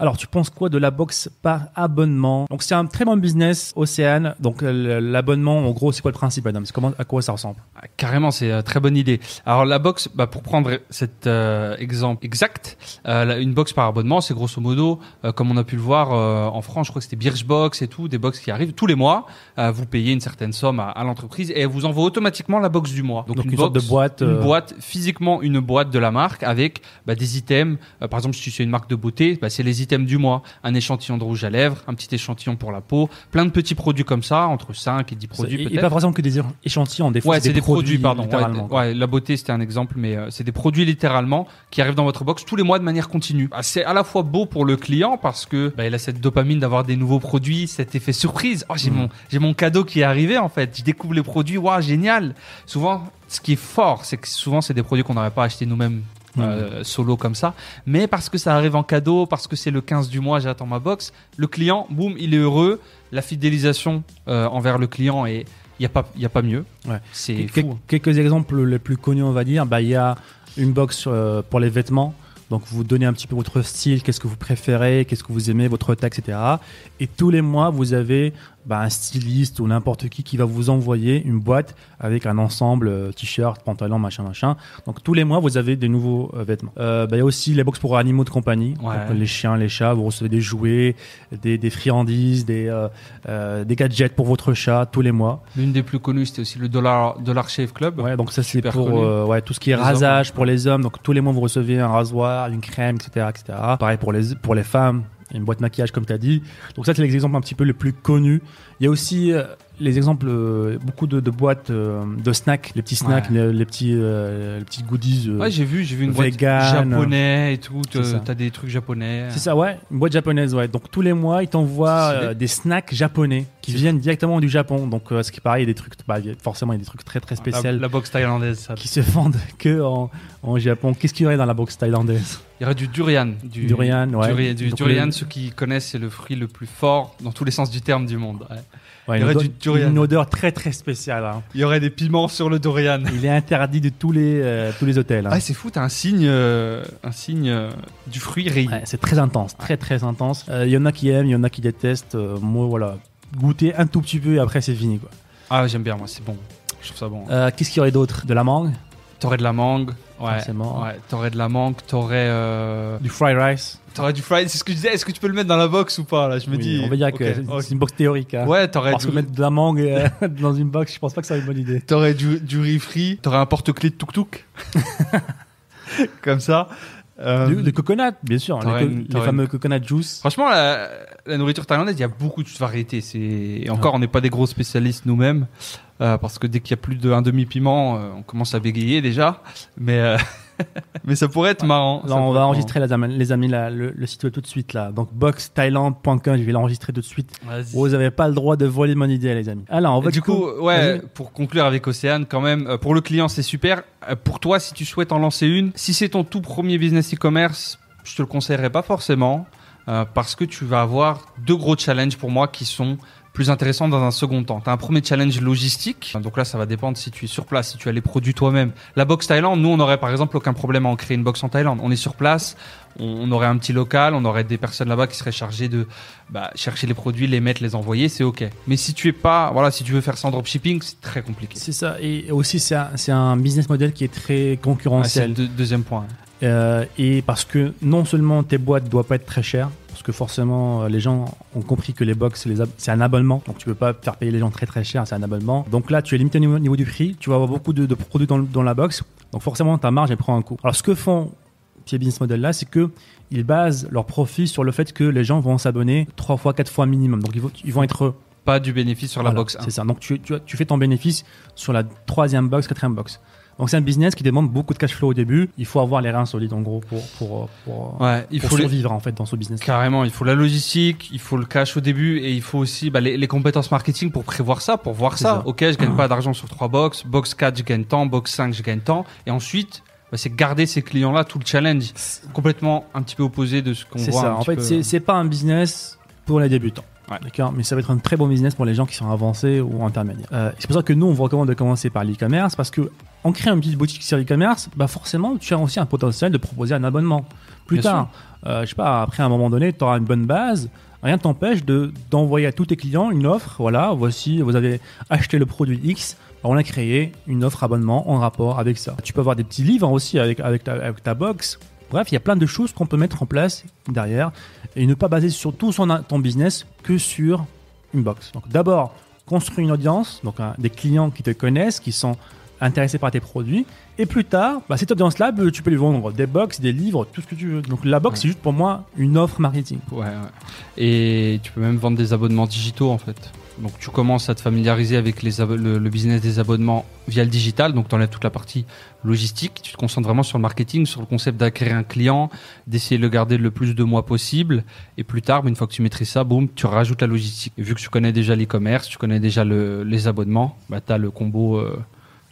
Alors, tu penses quoi de la box par abonnement? Donc, c'est un très bon business, Océane. Donc, euh, l'abonnement, en gros, c'est quoi le principe, Adam C'est comment, à quoi ça ressemble? Ah, Carrément, c'est une très bonne idée. Alors la box, bah, pour prendre cet euh, exemple exact, euh, une box par abonnement, c'est grosso modo, euh, comme on a pu le voir euh, en France, je crois que c'était Birchbox et tout, des box qui arrivent tous les mois. Euh, vous payez une certaine somme à, à l'entreprise et elle vous envoie automatiquement la box du mois. Donc, une sorte de boîte, une euh, boîte physiquement une boîte de la marque avec bah, des items. Euh, par exemple, si c'est une marque de beauté, bah, c'est les items du mois. Un échantillon de rouge à lèvres, un petit échantillon pour la peau, plein de petits produits comme ça, entre 5 et 10 produits Et- pas forcément que des échantillons, des fois, Ouais, c'est des, produits, pardon. littéralement. Ouais, ouais, la beauté, c'était un exemple, mais euh, c'est des produits littéralement qui arrivent dans votre box tous les mois de manière continue. Ah, c'est à la fois beau pour le client parce que bah, il a cette dopamine d'avoir des nouveaux produits, cet effet surprise. Oh, j'ai Mm. mon j'ai mon cadeau qui est arrivé en fait. Je découvre les produits, waouh, génial. Souvent, ce qui est fort, c'est que souvent c'est des produits qu'on n'aurait pas acheté nous-mêmes. Euh, solo comme ça, mais parce que ça arrive en cadeau, parce que c'est le 15 du mois, j'attends ma box, le client, boum, il est heureux, la fidélisation euh, envers le client et il y a pas il y a pas mieux. Ouais. C'est Quel- fou. Quelques exemples les plus connus, on va dire. Bah, il y a une box euh, pour les vêtements. Donc, vous donnez un petit peu votre style, qu'est-ce que vous préférez, qu'est-ce que vous aimez, votre taille, etc. Et tous les mois, vous avez bah, un styliste ou n'importe qui qui va vous envoyer une boîte avec un ensemble euh, t-shirt, pantalon, machin, machin. Donc, tous les mois, vous avez des nouveaux euh, vêtements. Euh, bah, il y a aussi les box pour animaux de compagnie. Ouais. Donc, les chiens, les chats, vous recevez des jouets, des, des friandises, des, euh, des gadgets pour votre chat tous les mois. L'une des plus connues, c'était aussi le Dollar, Dollar Shave Club. Ouais, donc ça c'est pour ouais, tout ce qui est Les rasage hommes. pour les hommes. Donc tous les mois vous recevez un rasoir, une crème, etc., etc. Pareil pour les pour les femmes, une boîte maquillage comme tu as dit. Donc ça c'est les exemples un petit peu les plus connus. Il y a aussi euh, les exemples euh, beaucoup de, de boîtes euh, de snacks, les petits snacks, Ouais. les, les petits euh, les petits goodies. Ouais, j'ai vu, j'ai vu une boîte Vegan. japonais et tout. T'as des trucs japonais. c'est ça, ouais, une boîte japonaise, ouais. Donc tous les mois, ils t'envoient des snacks japonais qui viennent directement du Japon. Donc ce qui est pareil, il y a des trucs, bah, forcément il y a des trucs très très La, spéciaux la box thaïlandaise, ça. qui se vendent que en, en Japon. Qu'est-ce qu'il y aurait dans la box thaïlandaise? Il y aurait du durian. Du Durian, ouais. du durian, ceux qui connaissent, c'est le fruit le plus fort dans tous les sens du terme du monde. ouais. Ouais, il y aurait du durian. une odeur très très spéciale. hein. Il y aurait des piments sur le durian. Il est interdit de tous les euh, tous les hôtels. hein. Ah, c'est fou, t'as un signe, euh, un signe euh, du fruit rayé. Ouais, c'est très intense, très très intense. Euh, Il y en a qui aiment, il y en a qui détestent. Euh, moi, voilà, goûter un tout petit peu et après c'est fini. Quoi. Ah, j'aime bien, moi, c'est bon. Je trouve ça bon. Euh, Qu'est-ce qu'il y aurait d'autre? De la mangue, T'aurais de la mangue. Ouais. Forcément. Ouais, t'aurais de la mangue, t'aurais. euh, du fried rice. T'aurais du fried, c'est ce que je disais. Est-ce que tu peux le mettre dans la box ou pas là? Je me Oui, dis. on va dire que c'est- c'est une box théorique. hein. Ouais, t'aurais Parce du, que mettre de la mangue euh, dans une box, je pense pas que ça soit une bonne idée. t'aurais du, du riz frit, t'aurais un porte-clés de tuk-tuk. Comme ça. Euh, Du, de coconut, bien sûr. Les, une- les fameux coconut juice. Franchement, la, la nourriture thaïlandaise, il y a beaucoup de variétés. C'est et encore, on n'est pas des gros spécialistes nous-mêmes euh, parce que dès qu'il y a plus d'un demi piment, euh, on commence à bégayer déjà. Mais euh, mais ça pourrait être marrant. Là, on va enregistrer les amis, les amis là, le, le site web tout de suite là. Donc boxthailand.com, je vais l'enregistrer tout de suite. Vous n'avez pas le droit de voler mon idée les amis. Alors on va Et du coup, ouais, pour conclure avec Océane, quand même, pour le client, c'est super. Pour toi, si tu souhaites en lancer une, si c'est ton tout premier business e-commerce, je te le conseillerais pas forcément, euh, parce que tu vas avoir deux gros challenges pour moi qui sont plus intéressants dans un second temps. Tu as un premier challenge logistique, donc là, ça va dépendre si tu es sur place, si tu as les produits toi-même. La box Thaïlande, nous, on aurait par exemple aucun problème à en créer une box en Thaïlande. On est sur place, on, aurait un petit local, on aurait des personnes là-bas qui seraient chargées de bah, chercher les produits, les mettre, les envoyer, c'est ok. Mais si tu es pas, voilà, si tu veux faire en dropshipping, c'est très compliqué. C'est ça. Et aussi c'est un, business model qui est très Ah, c'est concurrentiel. le deux- deuxième point. Euh, et parce que non seulement tes boîtes ne doivent pas être très chères, parce que forcément euh, les gens ont compris que les box c'est un abonnement, donc tu peux pas faire payer les gens très très cher, c'est un abonnement. Donc là tu es limité au niveau, niveau du prix, tu vas avoir beaucoup de, de produits dans, la box, donc forcément ta marge elle prend un coup. Alors ce que font ces business models là, c'est que ils basent leur profit sur le fait que les gens vont s'abonner trois fois, quatre fois minimum, donc ils vont, ils vont être Pas du bénéfice sur la box 1. C'est ça. Donc tu, tu, tu fais ton bénéfice sur la troisième box, quatrième box. Donc c'est un business qui demande beaucoup de cash flow au début. Il faut avoir les reins solides en gros pour pour pour, Ouais, il pour faut les- survivre en fait dans ce business. Carrément, il faut la logistique, il faut le cash au début et il faut aussi bah, les, les compétences marketing pour prévoir ça, pour voir C'est ça. ça. Ok, je gagne pas d'argent sur trois box, box 4 je gagne tant, box 5 je gagne tant. Et ensuite, bah, c'est garder ces clients-là tout le challenge. Complètement un petit peu opposé de ce qu'on C'est voit. ça. un En fait, peu. c'est c'est pas un business pour les débutants. Ouais. D'accord, mais ça va être un très bon business pour les gens qui sont avancés ou intermédiaires. Euh, c'est pour ça que nous, on vous recommande de commencer par l'e-commerce parce que en créant une petite boutique sur l'e-commerce, bah forcément, tu as aussi un potentiel de proposer un abonnement plus Bien tard. Euh, je sais pas, après un moment donné, tu auras une bonne base. Rien ne t'empêche de d'envoyer à tous tes clients une offre. Voilà, voici, vous avez acheté le produit X. On a créé une offre abonnement en rapport avec ça. Tu peux avoir des petits livres aussi avec, avec, ta, avec ta box. Bref, il y a plein de choses qu'on peut mettre en place derrière et ne pas baser sur tout son, ton business que sur une box. Donc d'abord, construire une audience, donc hein, des clients qui te connaissent, qui sont intéressés par tes produits. Et plus tard, bah, cette audience-là, bah, tu peux lui vendre des box, des livres, tout ce que tu veux. Donc la box, Ouais. c'est juste pour moi une offre marketing. Ouais, ouais. Et tu peux même vendre des abonnements digitaux en fait. Donc tu commences à te familiariser avec les le, le business des abonnements via le digital. Donc tu enlèves toute la partie logistique. Tu te concentres vraiment sur le marketing, sur le concept d'acquérir un client, d'essayer de le garder le plus de mois possible. Et plus tard, une fois que tu maîtrises ça, boum, tu rajoutes la logistique. Et vu que tu connais déjà l'e-commerce, tu connais déjà le- les abonnements, bah, tu as le combo, euh,